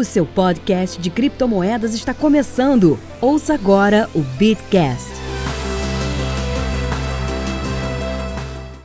O seu podcast de criptomoedas está começando. Ouça agora o Bitcast.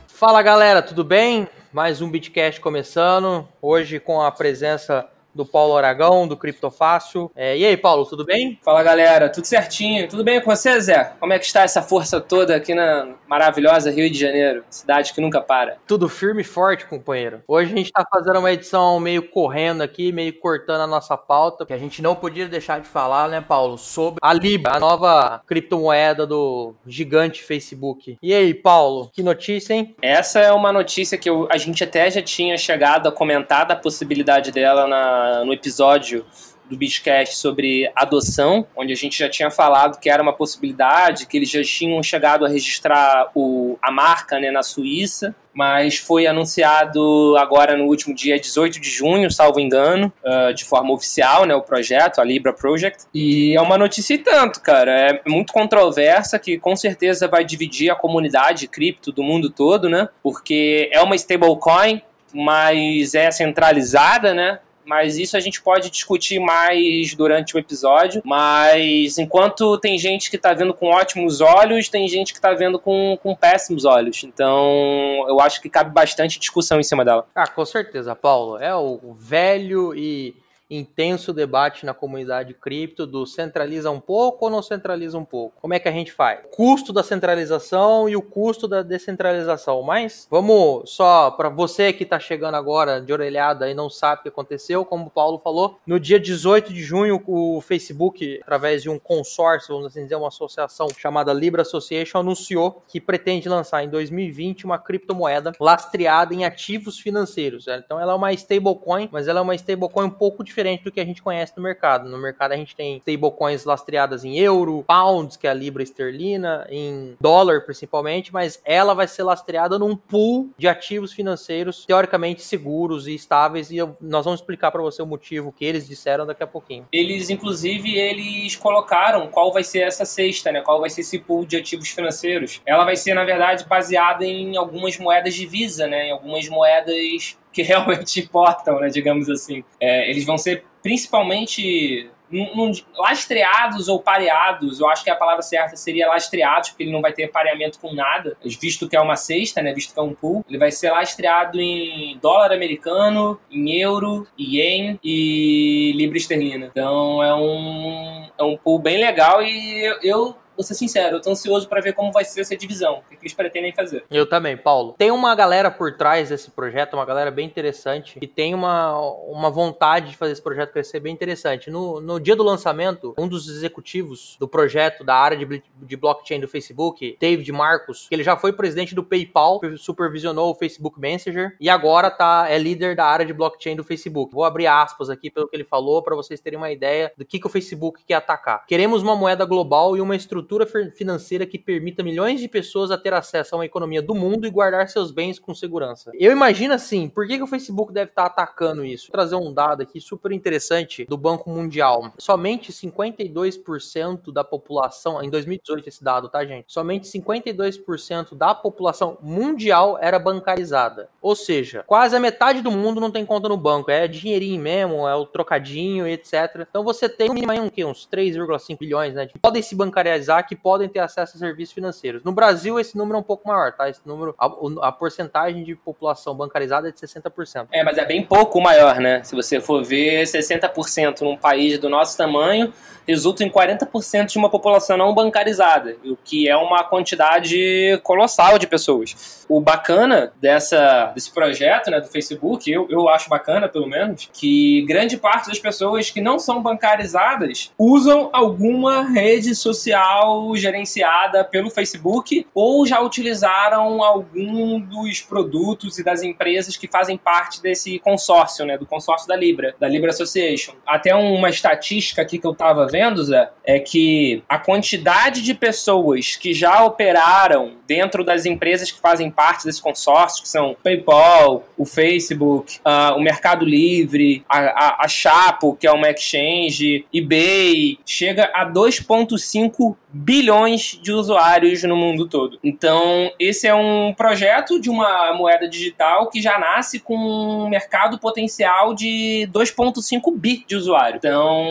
Fala galera, tudo bem? Mais um Bitcast começando. Hoje com a presença do Paulo Aragão, do Criptofácil. É, e aí, Paulo, tudo bem? Fala, galera. Tudo certinho? Tudo bem com você, Zé? Como é que está essa força toda aqui na maravilhosa Rio de Janeiro? Cidade que nunca para. Tudo firme e forte, companheiro. Hoje a gente está fazendo uma edição meio correndo aqui, meio cortando a nossa pauta, que a gente não podia deixar de falar, né, Paulo, sobre a Libra, a nova criptomoeda do gigante Facebook. E aí, Paulo, que notícia, hein? Essa é uma notícia que eu, a gente até já tinha chegado a comentar da possibilidade dela na no episódio do Beachcast sobre adoção, onde a gente já tinha falado que era uma possibilidade, que eles já tinham chegado a registrar o, a marca né, na Suíça, mas foi anunciado agora no último dia 18 de junho, salvo engano, uh, de forma oficial, né, o projeto, a Libra Project. E é uma notícia e tanto, cara. É muito controversa, que com certeza vai dividir a comunidade cripto do mundo todo, né? Porque é uma stablecoin, mas é centralizada, né? Mas isso a gente pode discutir mais durante o episódio. Mas enquanto tem gente que está vendo com ótimos olhos, tem gente que está vendo com, com péssimos olhos. Então eu acho que cabe bastante discussão em cima dela. Ah, com certeza, Paulo. É o velho e intenso debate na comunidade cripto do centraliza um pouco ou não centraliza um pouco. Como é que a gente faz? Custo da centralização e o custo da descentralização. Mas vamos só para você que está chegando agora de orelhada e não sabe o que aconteceu, como o Paulo falou, no dia 18 de junho o Facebook, através de um consórcio, vamos assim dizer, uma associação chamada Libra Association, anunciou que pretende lançar em 2020 uma criptomoeda lastreada em ativos financeiros. Então ela é uma stablecoin, mas ela é uma stablecoin um pouco diferente diferente do que a gente conhece no mercado. No mercado a gente tem stablecoins lastreadas em euro, pounds, que é a libra esterlina, em dólar principalmente, mas ela vai ser lastreada num pool de ativos financeiros teoricamente seguros e estáveis e eu, nós vamos explicar para você o motivo que eles disseram daqui a pouquinho. Eles inclusive eles colocaram qual vai ser essa cesta, né? Qual vai ser esse pool de ativos financeiros? Ela vai ser na verdade baseada em algumas moedas de Visa, né? Em algumas moedas que realmente importam, né, digamos assim. É, eles vão ser principalmente num, lastreados ou pareados, eu acho que a palavra certa seria lastreados, porque ele não vai ter pareamento com nada, visto que é uma cesta, né, visto que é um pool, ele vai ser lastreado em dólar americano, em euro, ien e libra esterlina. Então é um, é um pool bem legal e eu, eu vou ser sincero, eu tô ansioso para ver como vai ser essa divisão, o que eles pretendem fazer. Eu também, Paulo. Tem uma galera por trás desse projeto, uma galera bem interessante, que tem uma, uma vontade de fazer esse projeto crescer bem interessante. No, no dia do lançamento, um dos executivos do projeto da área de, de blockchain do Facebook, David Marcos, que ele já foi presidente do PayPal, supervisionou o Facebook Messenger e agora tá, é líder da área de blockchain do Facebook. Vou abrir aspas aqui pelo que ele falou para vocês terem uma ideia do que, que o Facebook quer atacar. Queremos uma moeda global e uma estrutura estrutura financeira que permita milhões de pessoas a ter acesso a uma economia do mundo e guardar seus bens com segurança. Eu imagino assim, por que, que o Facebook deve estar atacando isso? Vou trazer um dado aqui super interessante do Banco Mundial. Somente 52% da população, em 2018 esse dado, tá, gente? Somente 52% da população mundial era bancarizada. Ou seja, quase a metade do mundo não tem conta no banco. É dinheirinho mesmo, é o trocadinho, etc. Então você tem no mínimo uns 3,5 bilhões, né? Podem se bancarizar que podem ter acesso a serviços financeiros. No Brasil, esse número é um pouco maior, tá? Esse número, a, a porcentagem de população bancarizada é de 60%. É, mas é bem pouco maior, né? Se você for ver 60% num país do nosso tamanho, resulta em 40% de uma população não bancarizada, o que é uma quantidade colossal de pessoas. O bacana dessa, desse projeto né, do Facebook, eu, eu acho bacana pelo menos, que grande parte das pessoas que não são bancarizadas usam alguma rede social gerenciada pelo Facebook ou já utilizaram algum dos produtos e das empresas que fazem parte desse consórcio, né, do consórcio da Libra, da Libra Association. Até uma estatística aqui que eu estava vendo, Zé, é que a quantidade de pessoas que já operaram dentro das empresas que fazem parte desse consórcio, que são PayPal, o Facebook, uh, o Mercado Livre, a, a, a Chapo, que é uma exchange, eBay, chega a 2,5 bilhões de usuários no mundo todo. Então, esse é um projeto de uma moeda digital que já nasce com um mercado potencial de 2,5 bi de usuários. Então,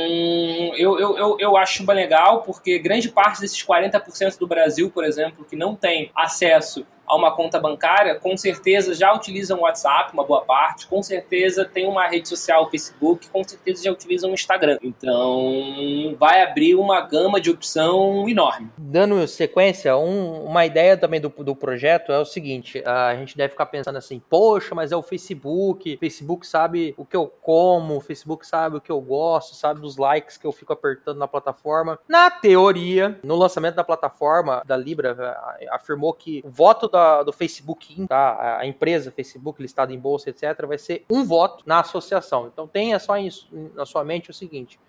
eu, eu, eu, eu acho bem legal, porque grande parte desses 40% do Brasil, por exemplo, que não tem acesso a uma conta bancária, com certeza já utilizam o WhatsApp, uma boa parte, com certeza tem uma rede social, Facebook, com certeza já utilizam o Instagram. Então, vai abrir uma gama de opção enorme. Dando sequência, um, uma ideia também do, do projeto é o seguinte: a gente deve ficar pensando assim, poxa, mas é o Facebook, Facebook sabe o que eu como, Facebook sabe o que eu gosto, sabe os likes que eu fico apertando na plataforma. Na teoria, no lançamento da plataforma da Libra, afirmou que o voto da, do Facebook, tá? a empresa Facebook listada em bolsa, etc., vai ser um voto na associação. Então tenha só isso na sua mente o seguinte: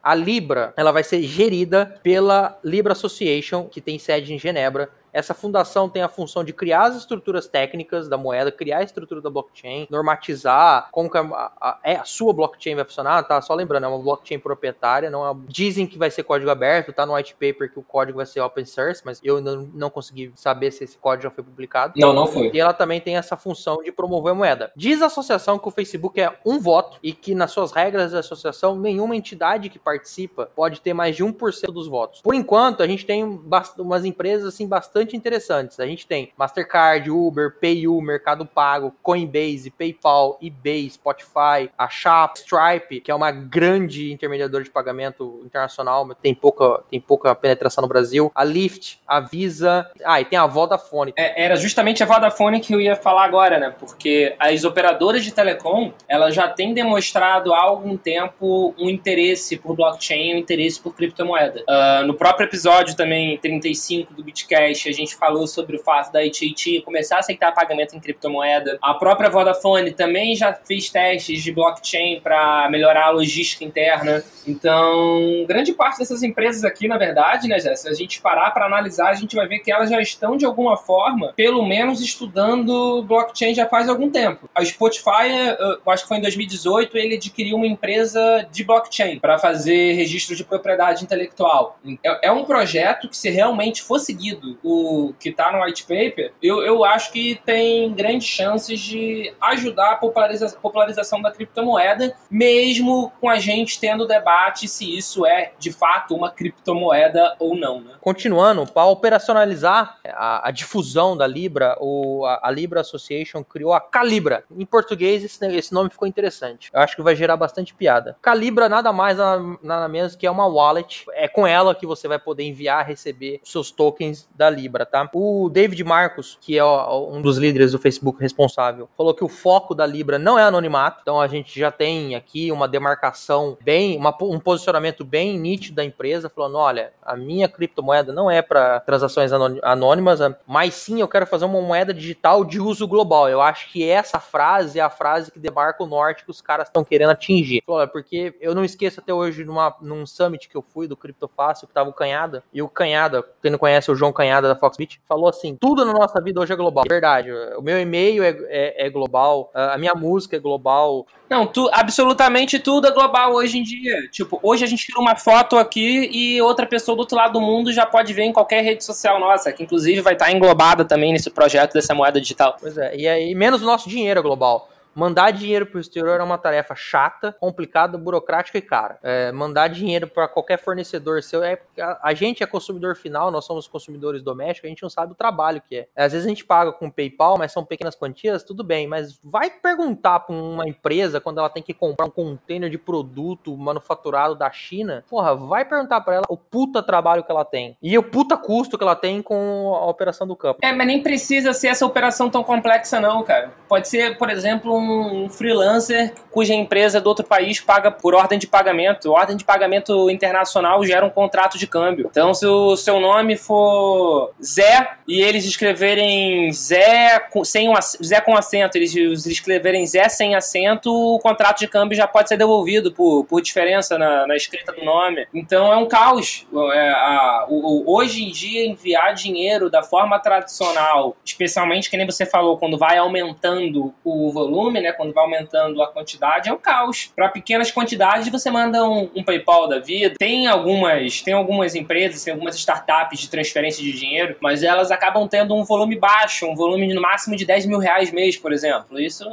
a Libra ela vai ser gerida pela Libra Association, que tem sede em Genebra, essa fundação tem a função de criar as estruturas técnicas da moeda, criar a estrutura da blockchain, normatizar como que a, a, é, a sua blockchain vai funcionar, tá? Só lembrando, é uma blockchain proprietária, não é, dizem que vai ser código aberto, tá no white paper que o código vai ser open source, mas eu não, não consegui saber se esse código já foi publicado. Não, não foi. E ela também tem essa função de promover a moeda. Diz a associação que o Facebook é um voto e que nas suas regras da associação nenhuma entidade que participa pode ter mais de 1% dos votos. Por enquanto, a gente tem umas empresas assim bastante bastante interessantes. A gente tem Mastercard, Uber, PayU, Mercado Pago, Coinbase, PayPal, eBay, Spotify, a Shop, Stripe, que é uma grande intermediadora de pagamento internacional, mas tem pouca, tem pouca penetração no Brasil, a Lyft, a Visa, ah, e tem a Vodafone. É, era justamente a Vodafone que eu ia falar agora, né? Porque as operadoras de telecom, elas já têm demonstrado há algum tempo um interesse por blockchain, um interesse por criptomoeda. Uh, no próprio episódio também, 35 do Bitcash, a gente falou sobre o fato da AT&T começar a aceitar pagamento em criptomoeda. A própria Vodafone também já fez testes de blockchain para melhorar a logística interna. Então, grande parte dessas empresas aqui, na verdade, né, Jess, se a gente parar para analisar, a gente vai ver que elas já estão de alguma forma, pelo menos estudando blockchain já faz algum tempo. A Spotify, eu acho que foi em 2018, ele adquiriu uma empresa de blockchain para fazer registro de propriedade intelectual. É, é um projeto que, se realmente for seguido o que está no white paper, eu, eu acho que tem grandes chances de ajudar a populariza popularização da criptomoeda, mesmo com a gente tendo debate se isso é de fato uma criptomoeda ou não. Né? Continuando, para operacionalizar a, a, difusão da Libra, o, a, a, Libra Association criou a Calibra. Em português, esse, esse, nome ficou interessante. Eu acho que vai gerar bastante piada. Calibra nada mais, nada, nada menos que é uma wallet. É com ela que você vai poder enviar, receber seus tokens da Libra tá? O David Marcos, que é um dos líderes do Facebook responsável, falou que o foco da Libra não é anonimato, então a gente já tem aqui uma demarcação bem, uma, um posicionamento bem nítido da empresa, falando, olha, a minha criptomoeda não é para transações anônimas, mas sim eu quero fazer uma moeda digital de uso global. Eu acho que essa frase é a frase que demarca o norte que os caras estão querendo atingir. Falou, porque eu não esqueço até hoje numa, num summit que eu fui do Criptofácil, que tava o Canhada, e o Canhada, quem não conhece o João Canhada da Foxbit, falou assim: tudo na nossa vida hoje é global. É verdade. O meu e-mail é, é, é, global, a minha música é global. Não, tu, absolutamente tudo é global hoje em dia. Tipo, hoje a gente tira uma foto aqui e outra pessoa do outro lado do mundo já pode ver em qualquer rede social nossa, que inclusive vai estar englobada também nesse projeto dessa moeda digital. Pois é, e aí menos o nosso dinheiro é global. Mandar dinheiro para o exterior é uma tarefa chata, complicada, burocrática e cara. É, mandar dinheiro para qualquer fornecedor seu é a, a, gente é consumidor final, nós somos consumidores domésticos, a gente não sabe o trabalho que é. Às vezes a gente paga com PayPal, mas são pequenas quantias, tudo bem, mas vai perguntar para uma empresa quando ela tem que comprar um container de produto manufaturado da China, porra, vai perguntar para ela o puta trabalho que ela tem e o puta custo que ela tem com a operação do campo. É, mas nem precisa ser essa operação tão complexa não, cara. Pode ser, por exemplo, um um freelancer cuja empresa do outro país paga por ordem de pagamento. Ordem de pagamento internacional gera um contrato de câmbio. Então, se o seu nome for Zé e eles escreverem Zé com, sem um, Zé com acento, eles, escreverem Zé sem acento, o contrato de câmbio já pode ser devolvido por, por diferença na, na escrita do nome. Então, é um caos. É, a, o, hoje em dia, enviar dinheiro da forma tradicional, especialmente que nem você falou, quando vai aumentando o volume, né, quando vai aumentando a quantidade, é um caos. Para pequenas quantidades, você manda um, um, PayPal da vida. Tem algumas, tem algumas empresas, tem algumas startups de transferência de dinheiro, mas elas acabam tendo um volume baixo, um volume no máximo de 10 mil reais mês, por exemplo. Isso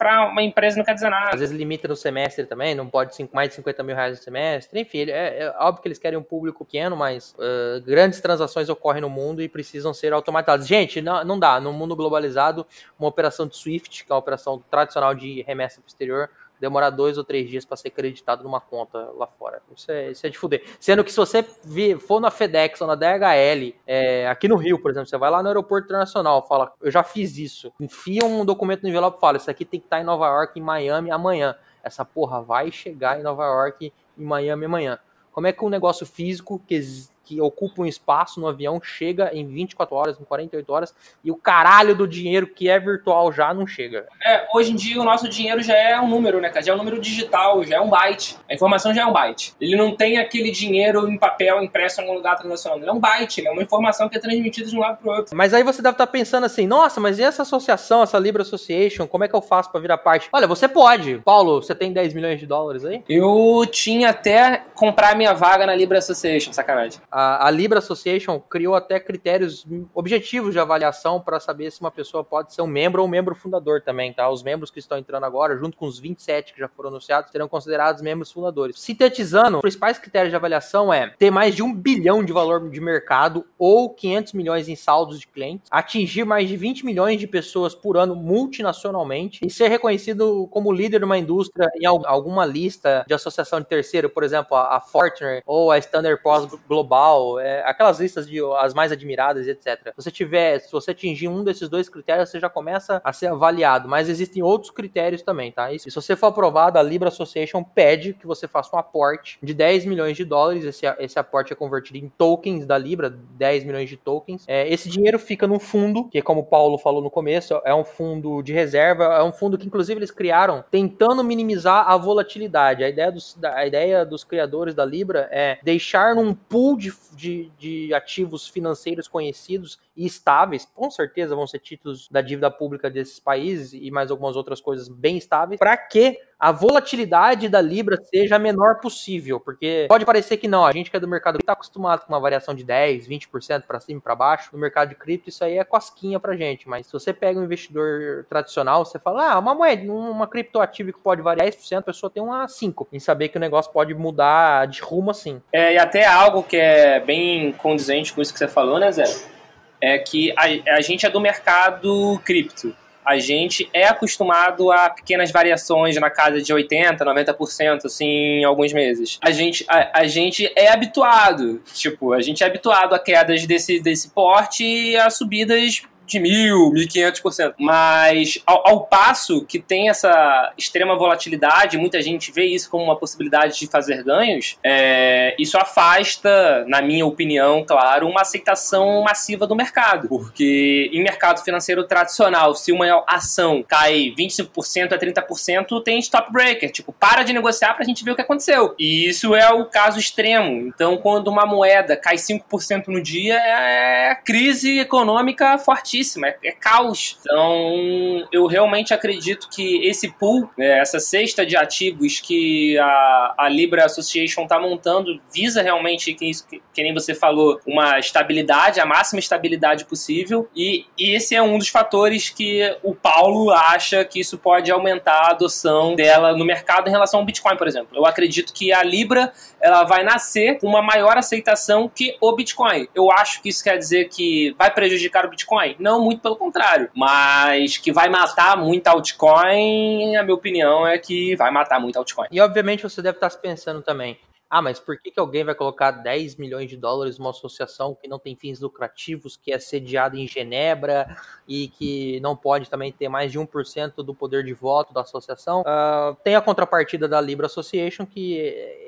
para uma empresa não quer dizer nada. Às vezes limita no semestre também, não pode mais de 50 mil reais no semestre. Enfim, é, é óbvio que eles querem um público pequeno, mas uh, grandes transações ocorrem no mundo e precisam ser automatizadas. Gente, não, não dá. No mundo globalizado, uma operação de SWIFT, que é uma operação tradicional de remessa para o exterior, demorar dois ou três dias para ser creditado numa conta lá fora. Isso é, isso é de fuder. Sendo que se você for na FedEx ou na DHL, é, aqui no Rio, por exemplo, você vai lá no aeroporto internacional, fala, eu já fiz isso, enfia um documento no envelope e fala, isso aqui tem que estar em Nova York, em Miami amanhã. Essa porra vai chegar em Nova York, em Miami amanhã. Como é que um negócio físico que que ocupa um espaço no avião chega em 24 horas, em 48 horas, e o caralho do dinheiro que é virtual já não chega. É, hoje em dia o nosso dinheiro já é um número, né, cara? Já é um número digital, já é um byte. A informação já é um byte. Ele não tem aquele dinheiro em papel impresso em algum lugar transacional. Ele é um byte, ele é uma informação que é transmitida de um lado pro outro. Mas aí você deve estar pensando assim, nossa, mas e essa associação, essa Libra Association, como é que eu faço para virar parte? Olha, você pode. Paulo, você tem 10 milhões de dólares aí? Eu tinha até comprar minha vaga na Libra Association, sacanagem. A a, Libra Association criou até critérios objetivos de avaliação para saber se uma pessoa pode ser um membro ou um membro fundador também, tá? Os membros que estão entrando agora, junto com os 27 que já foram anunciados, serão considerados membros fundadores. Sintetizando, os principais critérios de avaliação é ter mais de um bilhão de valor de mercado ou 500 milhões em saldos de clientes, atingir mais de 20 milhões de pessoas por ano multinacionalmente e ser reconhecido como líder de uma indústria em alguma lista de associação de terceiro, por exemplo, a Fortner ou a Standard Poor's Global é, aquelas listas de as mais admiradas, etc. Se você tiver, se você atingir um desses dois critérios, você já começa a ser avaliado, mas existem outros critérios também, tá? E se você for aprovado, a Libra Association pede que você faça um aporte de 10 milhões de dólares, esse, esse aporte é convertido em tokens da Libra, 10 milhões de tokens. É, esse dinheiro fica num fundo, que como o Paulo falou no começo, é um fundo de reserva, é um fundo que inclusive eles criaram tentando minimizar a volatilidade. A ideia dos, a ideia dos criadores da Libra é deixar num pool de de, de ativos financeiros conhecidos e estáveis, com certeza vão ser títulos da dívida pública desses países e mais algumas outras coisas bem estáveis, para que a volatilidade da Libra seja a menor possível, porque pode parecer que não, a gente que é do mercado está acostumado com uma variação de 10, 20% para cima e para baixo, no mercado de cripto isso aí é cosquinha pra gente, mas se você pega um investidor tradicional, você fala, ah, uma moeda, uma criptoativa que pode variar 10%, a pessoa tem uma 5, em saber que o negócio pode mudar de rumo assim. É, e até algo que é bem condizente com isso que você falou, né, Zé? É que a, a gente é do mercado cripto a gente é acostumado a pequenas variações na casa de 80%, 90%, assim, em alguns meses. A gente, a, a gente é habituado, tipo, a gente é habituado a quedas desse, desse porte e a subidas de mil, mil e quinhentos por cento. Mas ao, ao, passo que tem essa extrema volatilidade, muita gente vê isso como uma possibilidade de fazer ganhos, é, isso afasta, na minha opinião, claro, uma aceitação massiva do mercado. Porque em mercado financeiro tradicional, se uma ação cai 25% a 30%, tem stop breaker. Tipo, para de negociar pra gente ver o que aconteceu. E isso é o caso extremo. Então, quando uma moeda cai 5% no dia, é crise econômica fortíssima é, é, caos. Então, eu realmente acredito que esse pool, né, essa cesta de ativos que a, a Libra Association está montando, visa realmente, que, que, que, nem você falou, uma estabilidade, a máxima estabilidade possível. E, e esse é um dos fatores que o Paulo acha que isso pode aumentar a adoção dela no mercado em relação ao Bitcoin, por exemplo. Eu acredito que a Libra ela vai nascer com uma maior aceitação que o Bitcoin. Eu acho que isso quer dizer que vai prejudicar o Bitcoin? Não não, muito pelo contrário. Mas que vai matar muito altcoin, a minha opinião é que vai matar muito altcoin. E obviamente você deve estar se pensando também, Ah, mas por que, que alguém vai colocar 10 milhões de dólares numa associação que não tem fins lucrativos, que é sediada em Genebra e que não pode também ter mais de 1% do poder de voto da associação? Uh, tem a contrapartida da Libra Association, que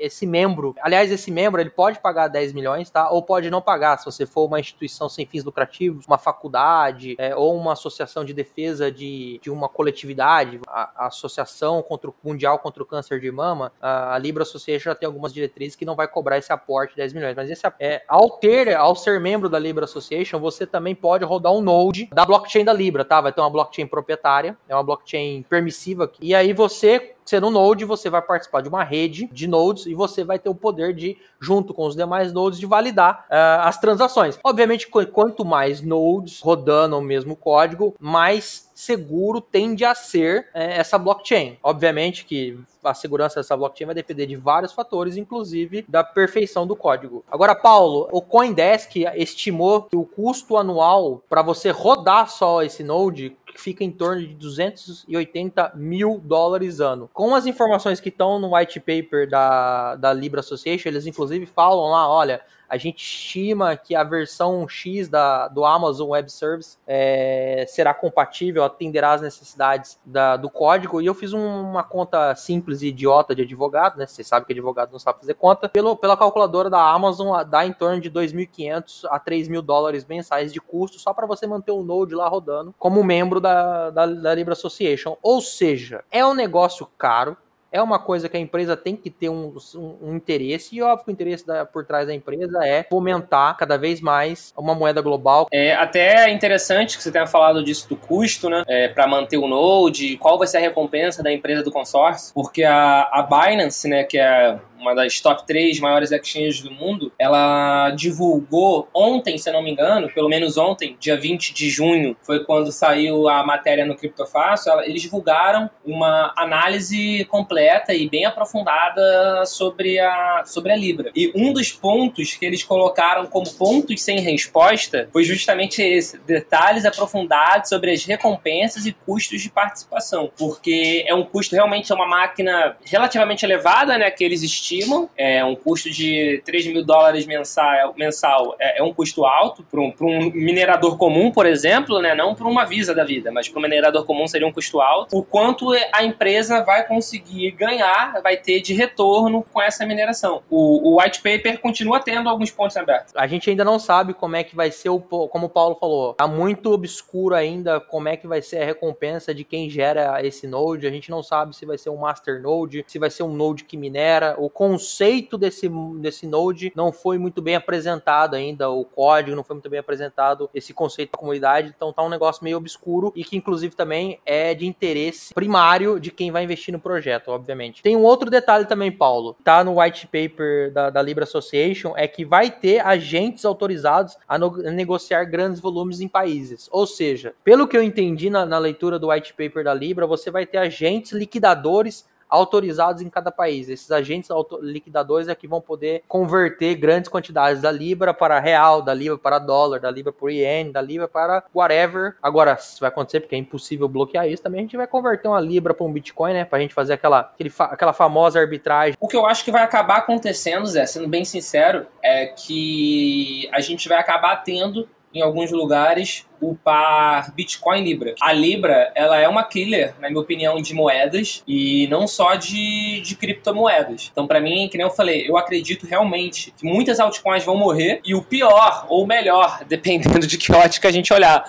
esse membro, aliás, esse membro ele pode pagar 10 milhões, tá? Ou pode não pagar, se você for uma instituição sem fins lucrativos, uma faculdade é, ou uma associação de defesa de, de uma coletividade, a, a Associação contra o, Mundial contra o Câncer de Mama, a, a Libra Association já tem algumas diretrizes que não vai cobrar esse aporte de 10 milhões. Mas esse, é, ao ter, ao ser membro da Libra Association, você também pode rodar um node da blockchain da Libra, tá? Vai ter uma blockchain proprietária, é uma blockchain permissiva. E aí você sendo um node, você vai participar de uma rede de nodes e você vai ter o poder de, junto com os demais nodes, de validar uh, as transações. Obviamente, quanto mais nodes rodando o mesmo código, mais seguro tende a ser é, essa blockchain. Obviamente que a segurança dessa blockchain vai depender de vários fatores, inclusive da perfeição do código. Agora, Paulo, o CoinDesk estimou que o custo anual para você rodar só esse node fica em torno de 280 mil dólares ano. Com as informações que estão no white paper da, da Libra Association, eles inclusive falam lá, olha, a gente estima que a versão X da, do Amazon Web Service é, será compatível, atenderá às necessidades da, do código. E eu fiz um, uma conta simples e idiota de advogado, né? Você sabe que advogado não sabe fazer conta. Pelo, pela calculadora da Amazon, dá em torno de 2.500 a 3.000 dólares mensais de custo só para você manter o Node lá rodando como membro da, da, da Libra Association. Ou seja, é um negócio caro é uma coisa que a empresa tem que ter um, um, um interesse, e óbvio que o interesse da, por trás da empresa é fomentar cada vez mais uma moeda global. É até interessante que você tenha falado disso do custo, né? É, para manter o Node, qual vai ser a recompensa da empresa do consórcio, porque a, a Binance, né, que é uma das top 3 maiores exchanges do mundo, ela divulgou ontem, se não me engano, pelo menos ontem, dia 20 de junho, foi quando saiu a matéria no Criptofácil, eles divulgaram uma análise completa e bem aprofundada sobre a, sobre a Libra. E um dos pontos que eles colocaram como pontos sem resposta foi justamente esse: detalhes aprofundados sobre as recompensas e custos de participação. Porque é um custo realmente, é uma máquina relativamente elevada, né? Que eles estimam estimam. É um custo de 3 mil dólares mensal, mensal é, é um custo alto para um, um, minerador comum, por exemplo, né? não para uma Visa da vida, mas para um minerador comum seria um custo alto. O quanto a empresa vai conseguir ganhar, vai ter de retorno com essa mineração. O, o white paper continua tendo alguns pontos abertos. A gente ainda não sabe como é que vai ser o, como o Paulo falou, tá muito obscuro ainda como é que vai ser a recompensa de quem gera esse node. A gente não sabe se vai ser um master node, se vai ser um node que minera, ou conceito desse, desse Node não foi muito bem apresentado ainda, o código não foi muito bem apresentado, esse conceito da comunidade, então tá um negócio meio obscuro e que inclusive também é de interesse primário de quem vai investir no projeto, obviamente. Tem um outro detalhe também, Paulo, tá no white paper da, da Libra Association, é que vai ter agentes autorizados a, no, a negociar grandes volumes em países. Ou seja, pelo que eu entendi na, na leitura do white paper da Libra, você vai ter agentes liquidadores autorizados em cada país. Esses agentes liquidadores é que vão poder converter grandes quantidades da Libra para real, da Libra para dólar, da Libra para iene, da Libra para whatever. Agora, isso vai acontecer porque é impossível bloquear isso, também a gente vai converter uma Libra para um Bitcoin, né? Para a gente fazer aquela, aquele, aquela famosa arbitragem. O que eu acho que vai acabar acontecendo, Zé, sendo bem sincero, é que a gente vai acabar tendo em alguns lugares o par Bitcoin Libra. A Libra, ela é uma killer, na minha opinião, de moedas e não só de, de criptomoedas. Então, para mim, que nem eu falei, eu acredito realmente que muitas altcoins vão morrer e o pior ou melhor, dependendo de que ótica a gente olhar,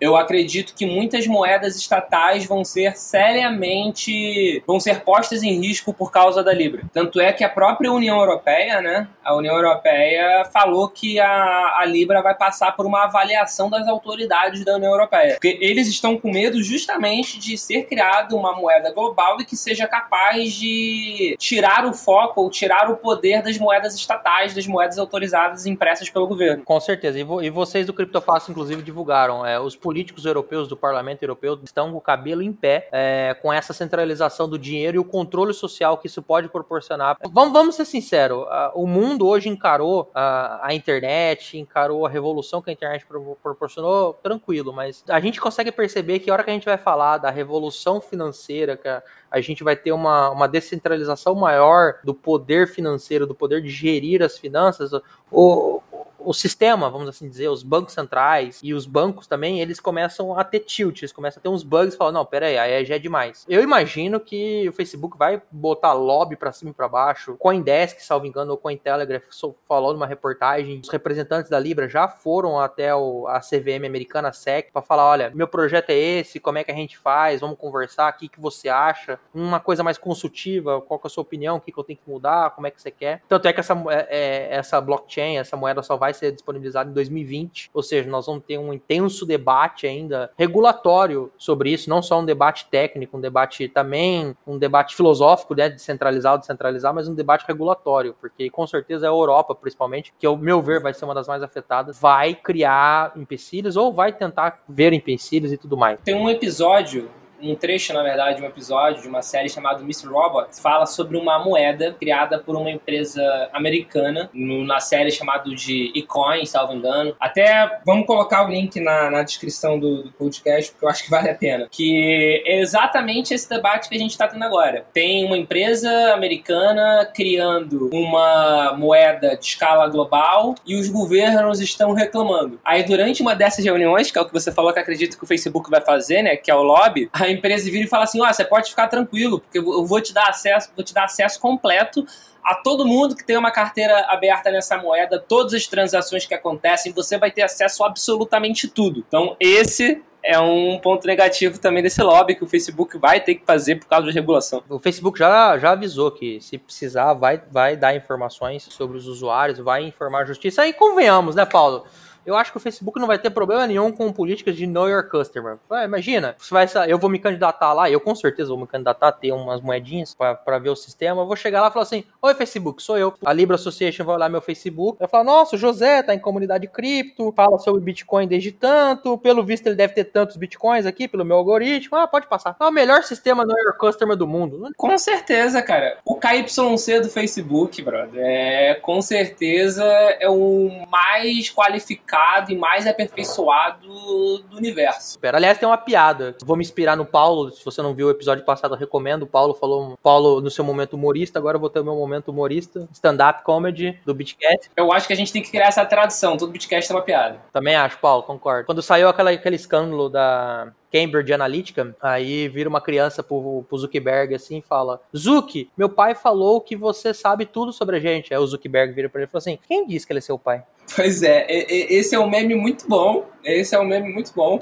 eu acredito que muitas moedas estatais vão ser seriamente vão ser postas em risco por causa da Libra. Tanto é que a própria União Europeia, né, a União Europeia falou que a, a Libra vai passar por uma avaliação das autoridades da União Europeia, porque eles estão com medo justamente de ser criada uma moeda global e que seja capaz de tirar o foco ou tirar o poder das moedas estatais, das moedas autorizadas impressas pelo governo. Com certeza. E, vo e vocês do Criptofácil, inclusive, divulgaram é, os políticos europeus do parlamento europeu estão com o cabelo em pé é, com essa centralização do dinheiro e o controle social que isso pode proporcionar. Vamos, vamos ser sinceros, o mundo hoje encarou a, a, internet, encarou a revolução que a internet proporcionou tranquilo, mas a gente consegue perceber que a hora que a gente vai falar da revolução financeira, que a, a gente vai ter uma, uma descentralização maior do poder financeiro, do poder de gerir as finanças, o, o sistema, vamos assim dizer, os bancos centrais e os bancos também, eles começam a ter tilt, eles começam a ter uns bugs falam, não, pera aí, já é demais. Eu imagino que o Facebook vai botar lobby para cima e para baixo, Coindesk, salvo engano, ou Cointelegraph falou numa reportagem, os representantes da Libra já foram até o, a CVM americana, SEC, para falar, olha, meu projeto é esse, como é que a gente faz, vamos conversar, o que, que você acha, uma coisa mais consultiva, qual é a sua opinião, o que, que eu tenho que mudar, como é que você quer. Tanto é que essa, é, é essa blockchain, essa moeda só vai ser disponibilizado em 2020, ou seja, nós vamos ter um intenso debate ainda regulatório sobre isso, não só um debate técnico, um debate também, um debate filosófico, né, descentralizar ou descentralizar, mas um debate regulatório, porque com certeza a Europa, principalmente, que ao meu ver vai ser uma das mais afetadas, vai criar empecilhos ou vai tentar ver empecilhos e tudo mais. Tem um episódio um trecho, na verdade, um episódio de uma série chamada Mr. Robot, fala sobre uma moeda criada por uma empresa americana, na série chamada de eCoin, salvo engano. Até vamos colocar o link na, na descrição do, do, podcast, porque eu acho que vale a pena. Que é exatamente esse debate que a gente está tendo agora. Tem uma empresa americana criando uma moeda de escala global e os governos estão reclamando. Aí, durante uma dessas reuniões, que é o que você falou que acredito que o Facebook vai fazer, né, que é o lobby, a empresa vira e fala assim: ó, oh, você pode ficar tranquilo, porque eu vou te dar acesso, vou te dar acesso completo a todo mundo que tem uma carteira aberta nessa moeda, todas as transações que acontecem, você vai ter acesso a absolutamente tudo. Então, esse é um ponto negativo também desse lobby que o Facebook vai ter que fazer por causa da regulação. O Facebook já, já avisou que se precisar vai, vai dar informações sobre os usuários, vai informar a justiça. Aí convenhamos, né, Paulo? Eu acho que o Facebook não vai ter problema nenhum com políticas de know your customer. Imagina, você vai, eu vou me candidatar lá, eu com certeza vou me candidatar a ter umas moedinhas para ver o sistema. Eu vou chegar lá e falar assim: Oi, Facebook, sou eu. A Libra Association vai olhar meu Facebook. Vai falar: Nossa, o José tá em comunidade cripto, fala sobre Bitcoin desde tanto. Pelo visto, ele deve ter tantos Bitcoins aqui, pelo meu algoritmo. Ah, pode passar. É o melhor sistema know your customer do mundo. Com certeza, cara. O KYC do Facebook, brother, é com certeza é o mais qualificado e mais aperfeiçoado do universo. Aliás, tem uma piada. Vou me inspirar no Paulo. Se você não viu o episódio passado, eu recomendo. O Paulo falou, Paulo no seu momento humorista, agora eu vou ter o meu momento humorista. Stand-up comedy do Bitcast. Eu acho que a gente tem que criar essa tradição. Todo Bitcast é uma piada. Também acho, Paulo, concordo. Quando saiu aquela, aquele escândalo da Cambridge Analytica, aí vira uma criança pro, pro Zuckerberg assim e fala: Zuck, meu pai falou que você sabe tudo sobre a gente. Aí o Zuckerberg vira pra ele e fala assim: Quem disse que ele é seu pai? Pois é, esse é um meme muito bom. Esse é um meme muito bom.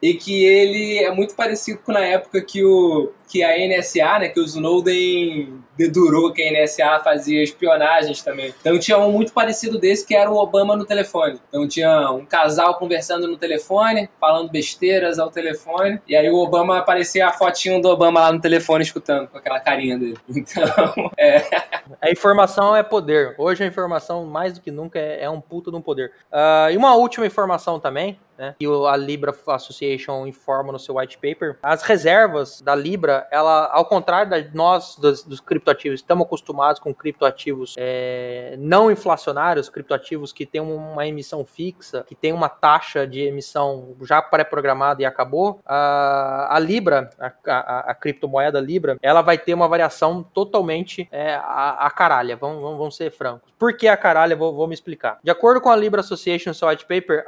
E que ele é muito parecido com na época que o, que a NSA, né, que o Snowden dedurou que a NSA fazia espionagens também. Então tinha um muito parecido desse que era o Obama no telefone. Então tinha um casal conversando no telefone, falando besteiras ao telefone, e aí o Obama aparecia a fotinho do Obama lá no telefone escutando, com aquela carinha dele. Então, é. A informação é poder. Hoje a informação, mais do que nunca, é, é um puto de um poder. Uh, e uma última informação também, né, que a Libra Association informa no seu white paper, as reservas da Libra ela, ao contrário de nós, dos, dos criptoativos, estamos acostumados com criptoativos é, não inflacionários, criptoativos que têm uma emissão fixa, que tem uma taxa de emissão já pré-programada e acabou, a, a Libra, a, a, a, criptomoeda Libra, ela vai ter uma variação totalmente é, a, a caralha, vamos, vamos, vamos ser francos. Por que a caralha? Vou, vou me explicar. De acordo com a Libra Association white paper,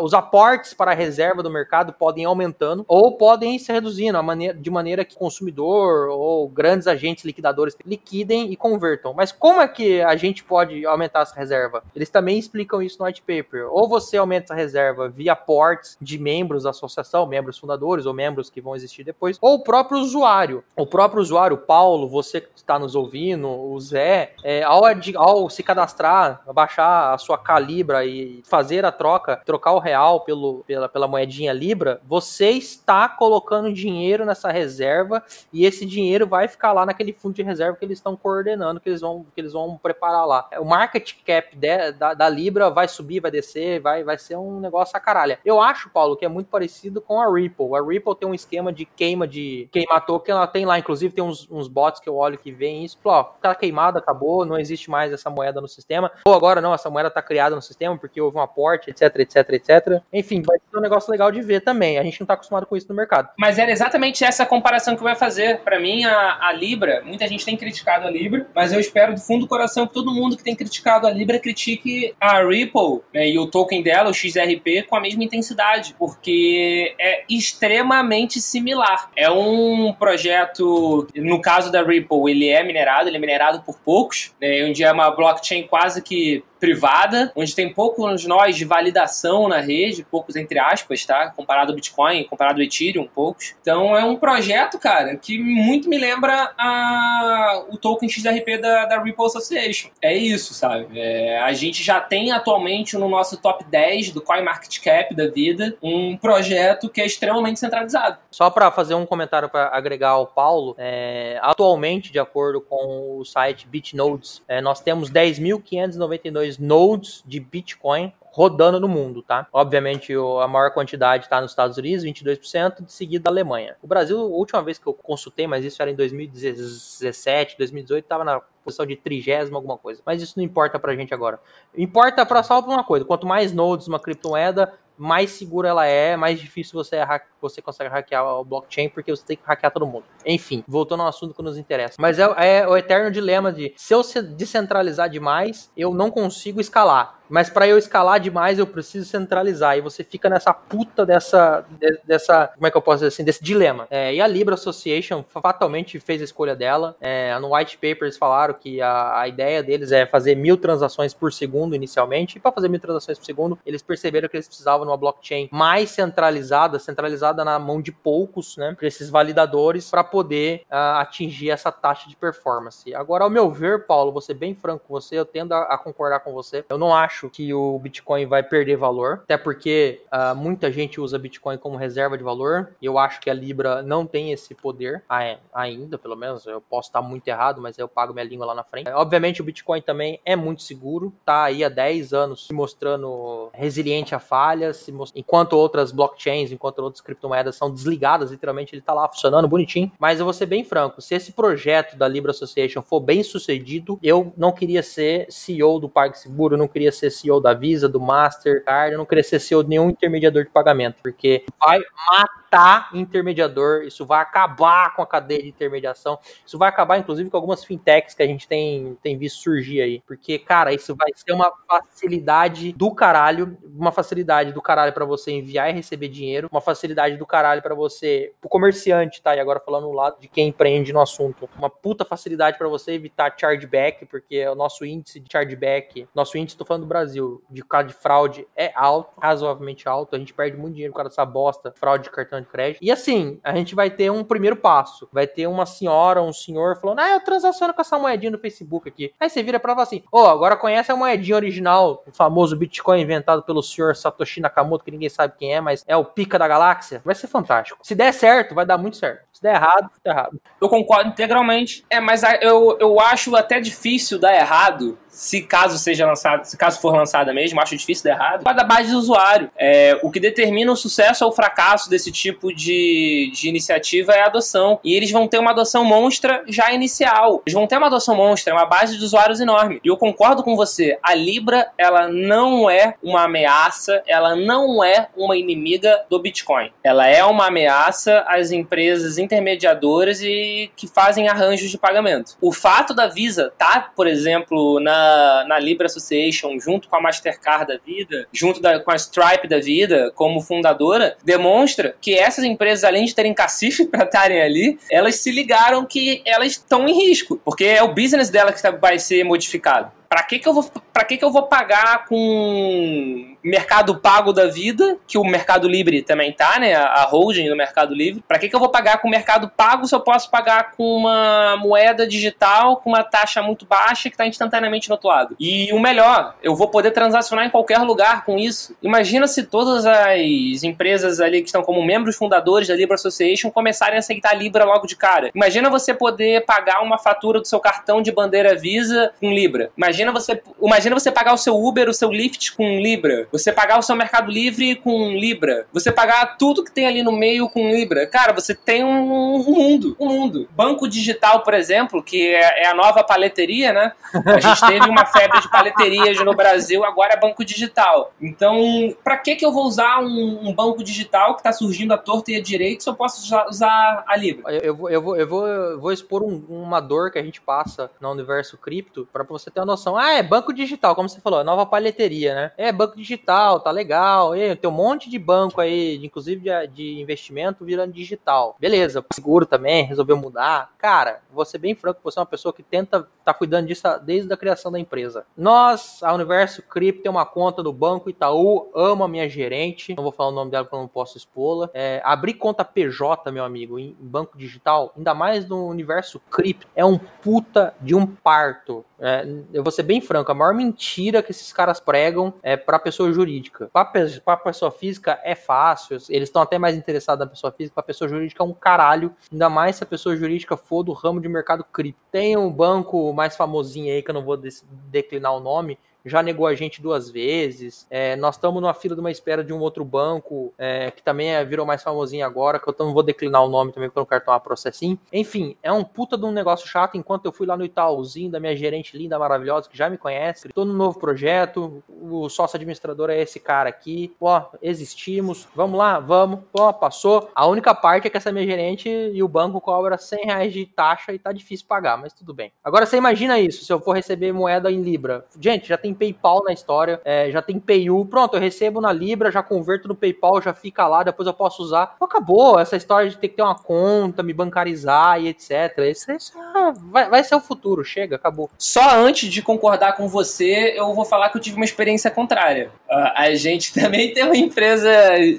os aportes para a reserva do mercado podem ir aumentando ou podem se reduzindo maneira, de maneira que consumidor ou grandes agentes liquidadores liquidem e convertam. Mas como é que a gente pode aumentar essa reserva? Eles também explicam isso no white paper. Ou você aumenta essa reserva via ports de membros da associação, membros fundadores ou membros que vão existir depois, ou o próprio usuário. O próprio usuário, Paulo, você que está nos ouvindo, o Zé, é, ao, ao se cadastrar, baixar a sua Calibra e fazer a troca, trocar o real pelo, pela, pela moedinha Libra, você está colocando dinheiro nessa reserva reserva e esse dinheiro vai ficar lá naquele fundo de reserva que eles estão coordenando, que eles vão, que eles vão preparar lá. O market cap de, da, da, Libra vai subir, vai descer, vai, vai ser um negócio a caralho. Eu acho, Paulo, que é muito parecido com a Ripple. A Ripple tem um esquema de queima de queima token, ela tem lá, inclusive tem uns, uns bots que eu olho que veem isso, ó, tá queimada, acabou, não existe mais essa moeda no sistema. Ou agora não, essa moeda tá criada no sistema porque houve um aporte, etc, etc, etc. Enfim, vai ser um negócio legal de ver também. A gente não tá acostumado com isso no mercado. Mas era exatamente essa comparação que ia fazer. Para mim, a, a Libra, muita gente tem criticado a Libra, mas eu espero do fundo do coração que todo mundo que tem criticado a Libra critique a Ripple né, e o token dela, o XRP, com a mesma intensidade, porque é extremamente similar. É um projeto, no caso da Ripple, ele é minerado, ele é minerado por poucos, né, onde é uma blockchain quase que privada, onde tem poucos nós de validação na rede, poucos entre aspas, tá? Comparado ao Bitcoin, comparado ao Ethereum, poucos. Então é um projeto, cara, que muito me lembra a, o token XRP da, da Ripple Association. É isso, sabe? É, a gente já tem atualmente no nosso top 10 do CoinMarketCap da vida um projeto que é extremamente centralizado. Só para fazer um comentário para agregar ao Paulo, é, atualmente, de acordo com o site BitNodes, é, nós temos 10.592 nodes de Bitcoin rodando no mundo, tá? Obviamente, a maior quantidade está nos Estados Unidos, 22%, de seguida da Alemanha. O Brasil, a última vez que eu consultei, mas isso era em 2017, 2018, estava na posição de trigésima alguma coisa. Mas isso não importa pra gente agora. Importa para só uma coisa, quanto mais nodes uma criptomoeda, mais segura ela é, mais difícil você, você consegue hackear o blockchain, porque você tem que hackear todo mundo. Enfim, voltando ao assunto que nos interessa. Mas é, é o eterno dilema de se eu descentralizar demais, eu não consigo escalar. Mas para eu escalar demais, eu preciso centralizar. E você fica nessa puta dessa. dessa como é que eu posso dizer assim? Desse dilema. É, e a Libra Association fatalmente fez a escolha dela. É, no white paper eles falaram que a, a ideia deles é fazer mil transações por segundo inicialmente. E para fazer mil transações por segundo, eles perceberam que eles precisavam de uma blockchain mais centralizada, centralizada na mão de poucos, né? Esses validadores, para poder uh, atingir essa taxa de performance. Agora, ao meu ver, Paulo, ser bem franco com você, eu tendo a, a concordar com você. Eu não acho acho que o Bitcoin vai perder valor, até porque uh, muita gente usa Bitcoin como reserva de valor. Eu acho que a Libra não tem esse poder ainda, pelo menos. Eu posso estar muito errado, mas eu pago minha língua lá na frente. Obviamente, o Bitcoin também é muito seguro, tá aí há 10 anos se mostrando resiliente a falhas, most... enquanto outras blockchains, enquanto outras criptomoedas são desligadas, literalmente ele tá lá funcionando bonitinho. Mas eu vou ser bem franco, se esse projeto da Libra Association for bem sucedido, eu não queria ser CEO do PagSeguro, eu não queria ser CEO da Visa, do Mastercard, eu não ser CEO de nenhum intermediador de pagamento, porque vai matar intermediador, isso vai acabar com a cadeia de intermediação, isso vai acabar, inclusive, com algumas fintechs que a gente tem, tem visto surgir aí. Porque, cara, isso vai ser uma facilidade do caralho, uma facilidade do caralho para você enviar e receber dinheiro, uma facilidade do caralho para você, pro comerciante, tá? E agora falando no lado de quem empreende no assunto, uma puta facilidade para você evitar chargeback, porque o nosso índice de chargeback, nosso índice, tô falando do Brasil, de caso de fraude é alto, razoavelmente alto, a gente perde muito dinheiro por causa dessa bosta, fraude de cartão de crédito. E assim, a gente vai ter um primeiro passo. Vai ter uma senhora, um senhor falando: Ah, eu transaciono com essa moedinha no Facebook aqui. Aí você vira pra falar assim: Ô, oh, agora conhece a moedinha original, o famoso Bitcoin inventado pelo senhor Satoshi Nakamoto, que ninguém sabe quem é, mas é o pica da galáxia? Vai ser fantástico. Se der certo, vai dar muito certo. Der errado, der errado. Eu concordo integralmente. É, mas eu, eu acho até difícil dar errado se caso seja lançado, se caso for lançada mesmo, acho difícil dar errado, da base do usuário. É, o que determina o sucesso ou o fracasso desse tipo de, de iniciativa é a adoção. E eles vão ter uma adoção monstra já inicial. Eles vão ter uma adoção monstra, uma base de usuários enorme. E eu concordo com você, a Libra, ela não é uma ameaça, ela não é uma inimiga do Bitcoin. Ela é uma ameaça às empresas intermediadoras e que fazem arranjos de pagamento. O fato da Visa estar, tá, por exemplo, na na, Libra Association, junto com a Mastercard da vida, junto da, com a Stripe da vida, como fundadora, demonstra que essas empresas, além de terem cacife para estarem ali, elas se ligaram que elas estão em risco, porque é o business dela que tá, vai ser modificado Para que que eu vou para que que eu vou pagar com Mercado Pago da vida, que o Mercado Livre também tá, né? A holding do Mercado Livre. Para que que eu vou pagar com Mercado Pago se eu posso pagar com uma moeda digital com uma taxa muito baixa que está instantaneamente no outro lado? E o melhor, eu vou poder transacionar em qualquer lugar com isso. Imagina se todas as empresas ali que estão como membros fundadores da Libra Association começarem a aceitar Libra logo de cara. Imagina você poder pagar uma fatura do seu cartão de bandeira Visa com Libra. Imagina você, imagina você pagar o seu Uber, o seu Lyft com Libra. Você pagar o seu Mercado Livre com Libra. Você pagar tudo que tem ali no meio com Libra. Cara, você tem um, um mundo, um mundo. Banco digital, por exemplo, que é, é a nova paleteria, né? A gente teve uma febre de paleterias no Brasil, agora é banco digital. Então, para que que eu vou usar um, um banco digital que está surgindo à torta e à direita se eu posso usar a Libra? Eu, eu, vou, eu, vou, eu, vou, expor um, uma dor que a gente passa no universo cripto para você ter uma noção. Ah, é banco digital, como você falou, é nova palheteria, né? É banco digital, tá legal. E, tem um monte de banco aí, inclusive de, de investimento virando digital. Beleza, seguro também, resolveu mudar. Cara, vou ser bem franco, você é uma pessoa que tenta tá cuidando disso desde a criação da empresa. Nós, a Universo Cripto, tem uma conta do Banco Itaú, amo a minha gerente, não vou falar o nome dela porque eu não posso expô-la. É, abrir conta PJ, meu amigo, em banco digital, ainda mais no universo cripto, é um puta de um parto. É, eu vou ser bem franco, a maior mentira que esses caras pregam é para pessoa jurídica. Para pessoa física é fácil, eles estão até mais interessados na pessoa física, para pessoa jurídica é um caralho, ainda mais se a pessoa jurídica for do ramo de mercado cripto. Tem um banco mais famosinho aí, que eu não vou declinar o nome, já negou a gente duas vezes. É, nós estamos numa fila de uma espera de um outro banco, é, que também é, virou mais famosinho agora, que eu não vou declinar o nome também eu não quero tomar processinho. Enfim, é um puta de um negócio chato, enquanto eu fui lá no Itaúzinho da minha gerente linda, maravilhosa, que já me conhece, tô no novo projeto, o sócio administrador é esse cara aqui, ó, existimos, vamos lá, vamos, ó, passou. A única parte é que essa minha gerente e o banco cobra 100 reais de taxa e tá difícil pagar, mas tudo bem. Agora você imagina isso, se eu for receber moeda em Libra. Gente, já tem PayPal na história, é, já tem PayU. Pronto, eu recebo na Libra, já converto no PayPal, já fica lá, depois eu posso usar. Pô, acabou essa história de ter que ter uma conta, me bancarizar e etc. Isso, isso vai, vai ser o futuro, chega, acabou. Só antes de concordar com você, eu vou falar que eu tive uma experiência contrária. Uh, a gente também tem uma empresa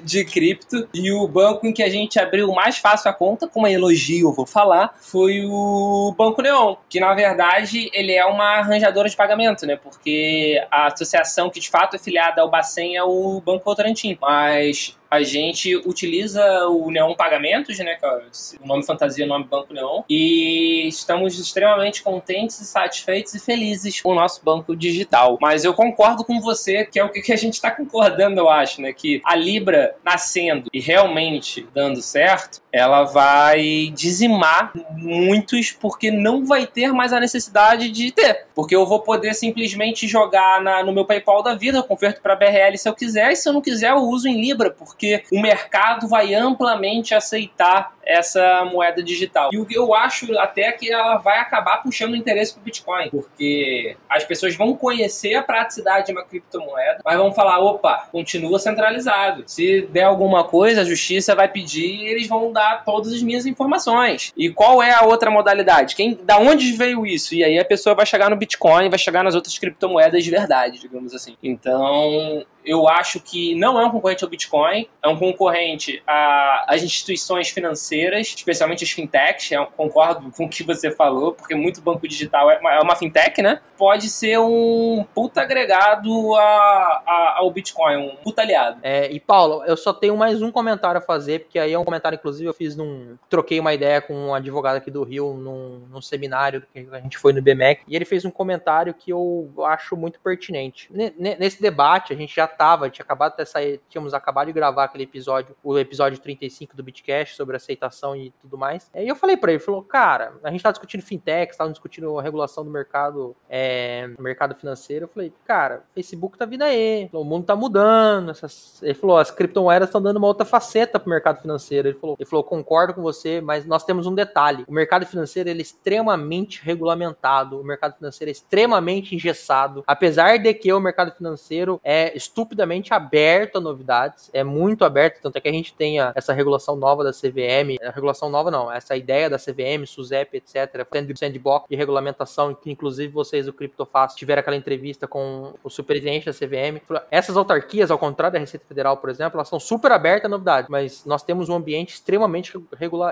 de cripto e o banco em que a gente abriu mais fácil a conta, com uma elogio eu vou falar, foi o Banco Neon, que na verdade ele é uma arranjadora de pagamento, né? Porque a associação que de fato é filiada ao Bacen é o Banco Votorantim. Mas a gente utiliza o Neon Pagamentos, né, que é o nome fantasia, o nome Banco Neon, e estamos extremamente contentes, satisfeitos e felizes com o nosso banco digital. Mas eu concordo com você, que é o que a gente está concordando, eu acho, né, que a Libra nascendo e realmente dando certo, ela vai dizimar muitos porque não vai ter mais a necessidade de ter. Porque eu vou poder simplesmente jogar na, no meu PayPal da vida, eu converto para BRL se eu quiser, e se eu não quiser eu uso em Libra, porque porque o mercado vai amplamente aceitar essa moeda digital. E o que eu acho até que ela vai acabar puxando o interesse pro Bitcoin, porque as pessoas vão conhecer a praticidade de uma criptomoeda, mas vão falar, opa, continua centralizado. Se der alguma coisa, a justiça vai pedir e eles vão dar todas as minhas informações. E qual é a outra modalidade? Quem, da onde veio isso? E aí a pessoa vai chegar no Bitcoin, vai chegar nas outras criptomoedas de verdade, digamos assim. Então, eu acho que não é um concorrente ao Bitcoin, é um concorrente às instituições financeiras, especialmente as fintechs. Eu concordo com o que você falou, porque muito banco digital é uma, é uma fintech, né? Pode ser um puta agregado a, a, ao Bitcoin, um puta aliado. É, e Paulo, eu só tenho mais um comentário a fazer, porque aí é um comentário, inclusive, eu fiz num. Troquei uma ideia com um advogado aqui do Rio num, num seminário que a gente foi no BMEC, e ele fez um comentário que eu acho muito pertinente. Nesse debate, a gente já tava, tinha acabado de sair, tínhamos acabado de gravar aquele episódio, o episódio 35 do Bitcast sobre aceitação e tudo mais. E eu falei para ele, falou, cara, a gente tá discutindo fintech, tá discutindo a regulação do mercado, é, mercado financeiro. Eu falei, cara, Facebook tá vindo aí, o mundo tá mudando. Essas... Ele falou, as criptomoedas estão dando uma outra faceta pro mercado financeiro. Ele falou, ele falou, concordo com você, mas nós temos um detalhe. O mercado financeiro ele é extremamente regulamentado, o mercado financeiro é extremamente engessado, apesar de que o mercado financeiro é estupendo estupidamente aberto a novidades, é muito aberto, tanto é que a gente tem essa regulação nova da CVM, a regulação nova não, essa ideia da CVM, SUSEP, etc, sandbox de regulamentação, que inclusive vocês do CryptoFast tiveram aquela entrevista com o superintendente da CVM. Essas autarquias, ao contrário da Receita Federal, por exemplo, elas são super abertas a novidades, mas nós temos um ambiente extremamente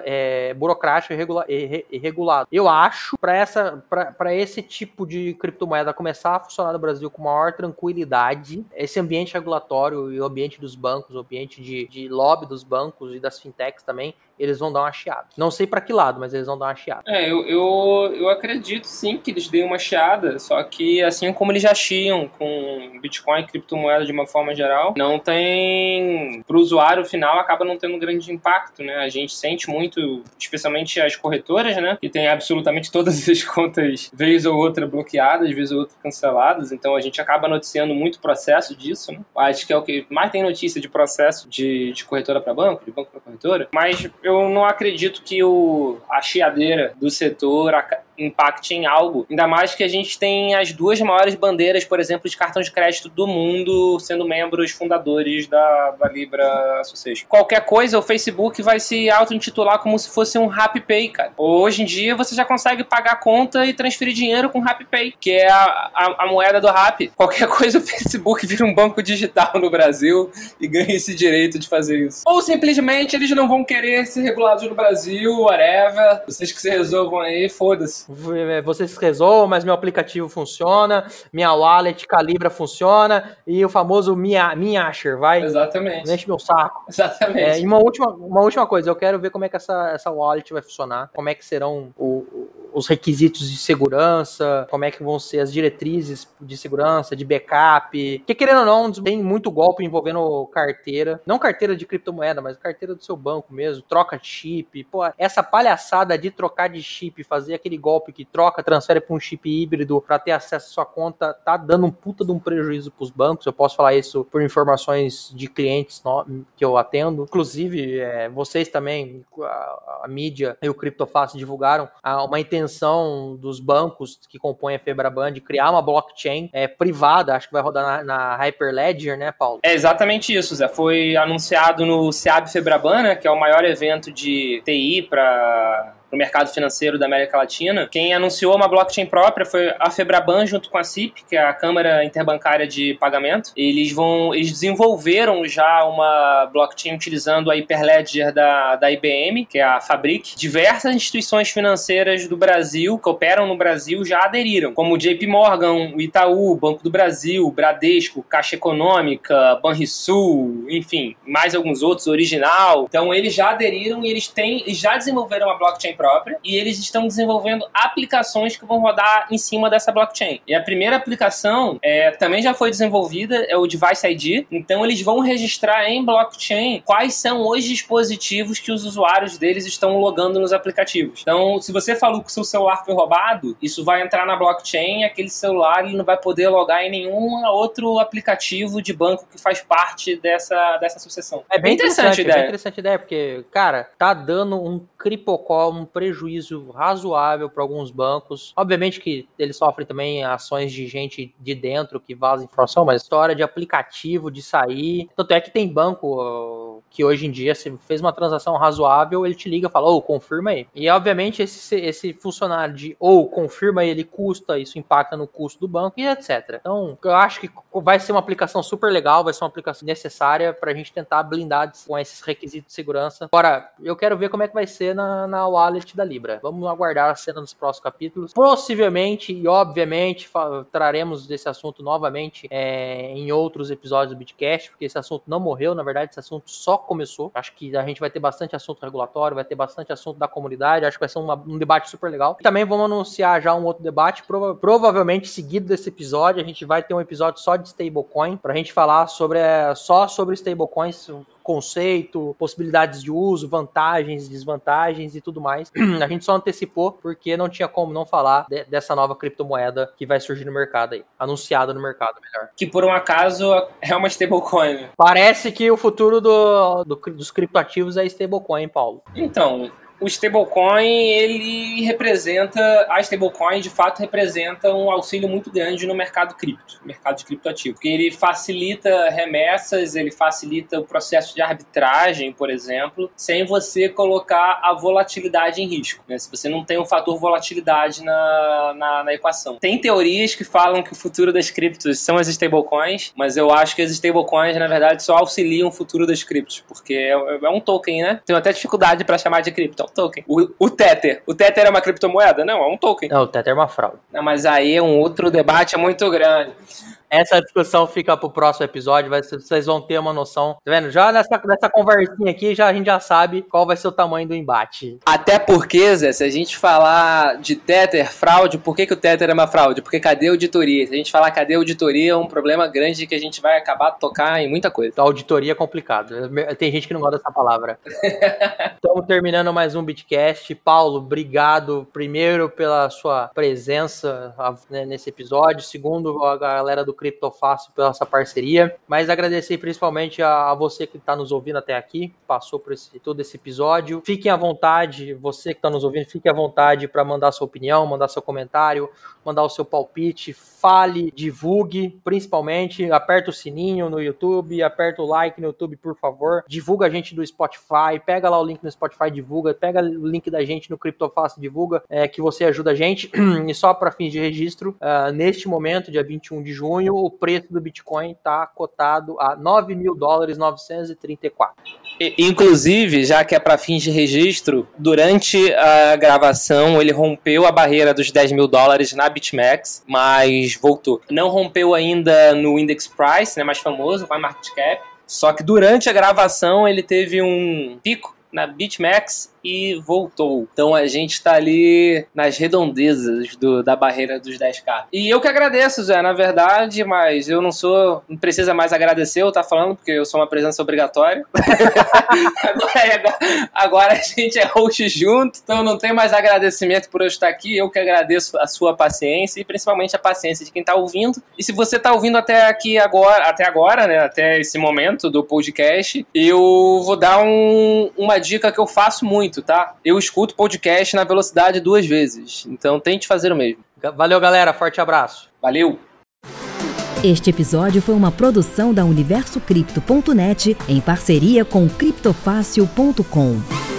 é, burocrático e, regula e, e regulado. Eu acho, para esse tipo de criptomoeda começar a funcionar no Brasil com maior tranquilidade, esse ambiente regulatório e o ambiente dos bancos, o ambiente de, de lobby dos bancos e das fintechs também, eles vão dar uma chiada. Não sei para que lado, mas eles vão dar uma chiada. É, eu, eu, eu acredito sim que eles deem uma chiada, só que assim como eles já chiam com Bitcoin e criptomoeda de uma forma geral, não tem. Para o usuário final, acaba não tendo grande impacto, né? A gente sente muito, especialmente as corretoras, né? Que tem absolutamente todas as contas, vez ou outra, bloqueadas, vez ou outra canceladas, então a gente acaba noticiando muito processo disso, né? Acho que é o que mais tem notícia de processo de, de corretora para banco, de banco para corretora, mas eu não acredito que o, a chiadeira do setor impacte em algo. Ainda mais que a gente tem as duas maiores bandeiras, por exemplo, de cartão de crédito do mundo sendo membros fundadores da, da Libra Association. Qualquer coisa, o Facebook vai se auto-intitular como se fosse um RapPay, cara. Hoje em dia você já consegue pagar conta e transferir dinheiro com RapPay, que é a, a, a moeda do Rap. Qualquer coisa, o Facebook vira um banco digital no Brasil e ganha esse direito de fazer isso. Ou simplesmente eles não vão querer ser regulados no Brasil, whatever. Vocês que se resolvam aí, foda-se. É, vocês resolvam, mas meu aplicativo funciona, minha wallet Calibra funciona e o famoso Minha, Minhasher, vai? Exatamente. Enche meu saco. Exatamente. É, e uma última, uma última coisa, eu quero ver como é que essa, essa wallet vai funcionar, como é que serão o, os requisitos de segurança, como é que vão ser as diretrizes de segurança, de backup. Porque querendo ou não, tem muito golpe envolvendo carteira. Não carteira de criptomoeda, mas carteira do seu banco mesmo. Troca chip. Pô, essa palhaçada de trocar de chip, fazer aquele golpe que troca, transfere para um chip híbrido para ter acesso à sua conta, tá dando um puta de um prejuízo para os bancos. Eu posso falar isso por informações de clientes que eu atendo. Inclusive, é, vocês também, a, a mídia e o CryptoFast divulgaram uma intenção intenção dos bancos que compõem a Febraban de criar uma blockchain é, privada, acho que vai rodar na, na, Hyperledger, né, Paulo? É exatamente isso, Zé. Foi anunciado no SEAB Febraban, né, que é o maior evento de TI para no mercado financeiro da América Latina. Quem anunciou uma blockchain própria foi a Febraban junto com a CIP, que é a Câmara Interbancária de Pagamento. Eles vão, eles desenvolveram já uma blockchain utilizando a Hyperledger da, da IBM, que é a Fabric. Diversas instituições financeiras do Brasil que operam no Brasil já aderiram, como o JP Morgan, o Itaú, Banco do Brasil, Bradesco, Caixa Econômica, Banrisul, enfim, mais alguns outros, Original. Então eles já aderiram e eles têm, já desenvolveram uma blockchain própria e eles estão desenvolvendo aplicações que vão rodar em cima dessa blockchain. E a primeira aplicação é, também já foi desenvolvida, é o Device ID. Então eles vão registrar em blockchain quais são os dispositivos que os usuários deles estão logando nos aplicativos. Então, se você falou que o seu celular foi roubado, isso vai entrar na blockchain e aquele celular ele não vai poder logar em nenhum outro aplicativo de banco que faz parte dessa, dessa sucessão. É bem, interessante, interessante a ideia. É bem interessante a ideia, porque, cara, tá dando um cripocó, um prejuízo razoável para alguns bancos. Obviamente que eles sofrem também ações de gente de dentro que vaza informação, mas história de aplicativo, de sair. Tanto é que tem banco que hoje em dia, se fez uma transação razoável, ele te liga e fala, ou oh, confirma aí. E obviamente esse, esse funcionário de ou oh, confirma aí, ele custa, isso impacta no custo do banco e etc. Então, eu acho que vai ser uma aplicação super legal, vai ser uma aplicação necessária para a gente tentar blindar com esses requisitos de segurança. Agora, eu quero ver como é que vai ser na, na wallet da Libra. Vamos aguardar a cena nos próximos capítulos. Possivelmente e obviamente traremos desse assunto novamente é, em outros episódios do Bitcast, porque esse assunto não morreu, na verdade, esse assunto só começou. Acho que a gente vai ter bastante assunto regulatório, vai ter bastante assunto da comunidade, acho que vai ser uma, um debate super legal. Também vamos anunciar já um outro debate, prova provavelmente seguido desse episódio, a gente vai ter um episódio só de stablecoin, pra gente falar sobre é, só sobre stablecoins, conceito, possibilidades de uso, vantagens, desvantagens e tudo mais. A gente só antecipou porque não tinha como não falar de, dessa nova criptomoeda que vai surgir no mercado aí, anunciada no mercado, melhor. Que por um acaso é uma stablecoin. Parece que o futuro do, do, dos criptoativos é stablecoin, Paulo. Então, o stablecoin, ele representa, a stablecoin de fato representa um auxílio muito grande no mercado cripto, mercado de criptoativo, porque ele facilita remessas, ele facilita o processo de arbitragem, por exemplo, sem você colocar a volatilidade em risco, né? Se você não tem um fator volatilidade na, na, na equação. Tem teorias que falam que o futuro das criptos são as stablecoins, mas eu acho que as stablecoins, na verdade, só auxiliam o futuro das criptos, porque é, é um token, né? Tenho até dificuldade para chamar de cripto, token. O, o Tether, o Tether é uma criptomoeda? Não, é um token. Não, o Tether é uma fraude. Não, mas aí é um outro debate muito grande. Essa discussão fica pro próximo episódio, vai, vocês vão ter uma noção. Tá vendo? Já nessa, nessa conversinha aqui, já, a gente já sabe qual vai ser o tamanho do embate. Até porque, Zé, se a gente falar de Tether, fraude, por que, que o Tether é uma fraude? Porque cadê a auditoria? Se a gente falar cadê a auditoria, é um problema grande que a gente vai acabar de tocar em muita coisa. A auditoria é complicado. Tem gente que não gosta dessa palavra. Estamos terminando mais um Bitcast. Paulo, obrigado primeiro pela sua presença né, nesse episódio. Segundo, a galera do Criptofácil pela essa parceria, mas agradecer principalmente a, a você que está nos ouvindo até aqui, passou por esse, todo esse episódio. Fiquem à vontade, você que está nos ouvindo, fique à vontade para mandar sua opinião, mandar seu comentário, mandar o seu palpite, fale, divulgue, principalmente, aperta o sininho no YouTube, aperta o like no YouTube, por favor, divulga a gente do Spotify, pega lá o link no Spotify, divulga, pega o link da gente no Criptofácil, divulga, é, que você ajuda a gente, e só para fins de registro, uh, neste momento, dia 21 de junho, o preço do Bitcoin está cotado a 9 mil dólares 934. Inclusive, já que é para fins de registro, durante a gravação ele rompeu a barreira dos 10 mil dólares na BitMEX, mas voltou. Não rompeu ainda no Index Price, né, mais famoso, a Market Cap. Só que durante a gravação ele teve um pico na BitMEX e voltou. Então a gente tá ali nas redondezas do, da barreira dos 10k. E eu que agradeço, Zé, na verdade, mas eu não sou. Não precisa mais agradecer, eu tá falando, porque eu sou uma presença obrigatória. agora, agora, a gente é host junto, então não tem mais agradecimento por eu estar aqui. Eu que agradeço a sua paciência e principalmente a paciência de quem tá ouvindo. E se você tá ouvindo até aqui agora, até agora, né? Até esse momento do podcast, eu vou dar um, uma dica que eu faço muito muito, tá? Eu escuto podcast na velocidade duas vezes. Então tente fazer o mesmo. Valeu, galera. Forte abraço. Valeu. Este episódio foi uma produção da UniversoCripto.net em parceria com criptofácil.com.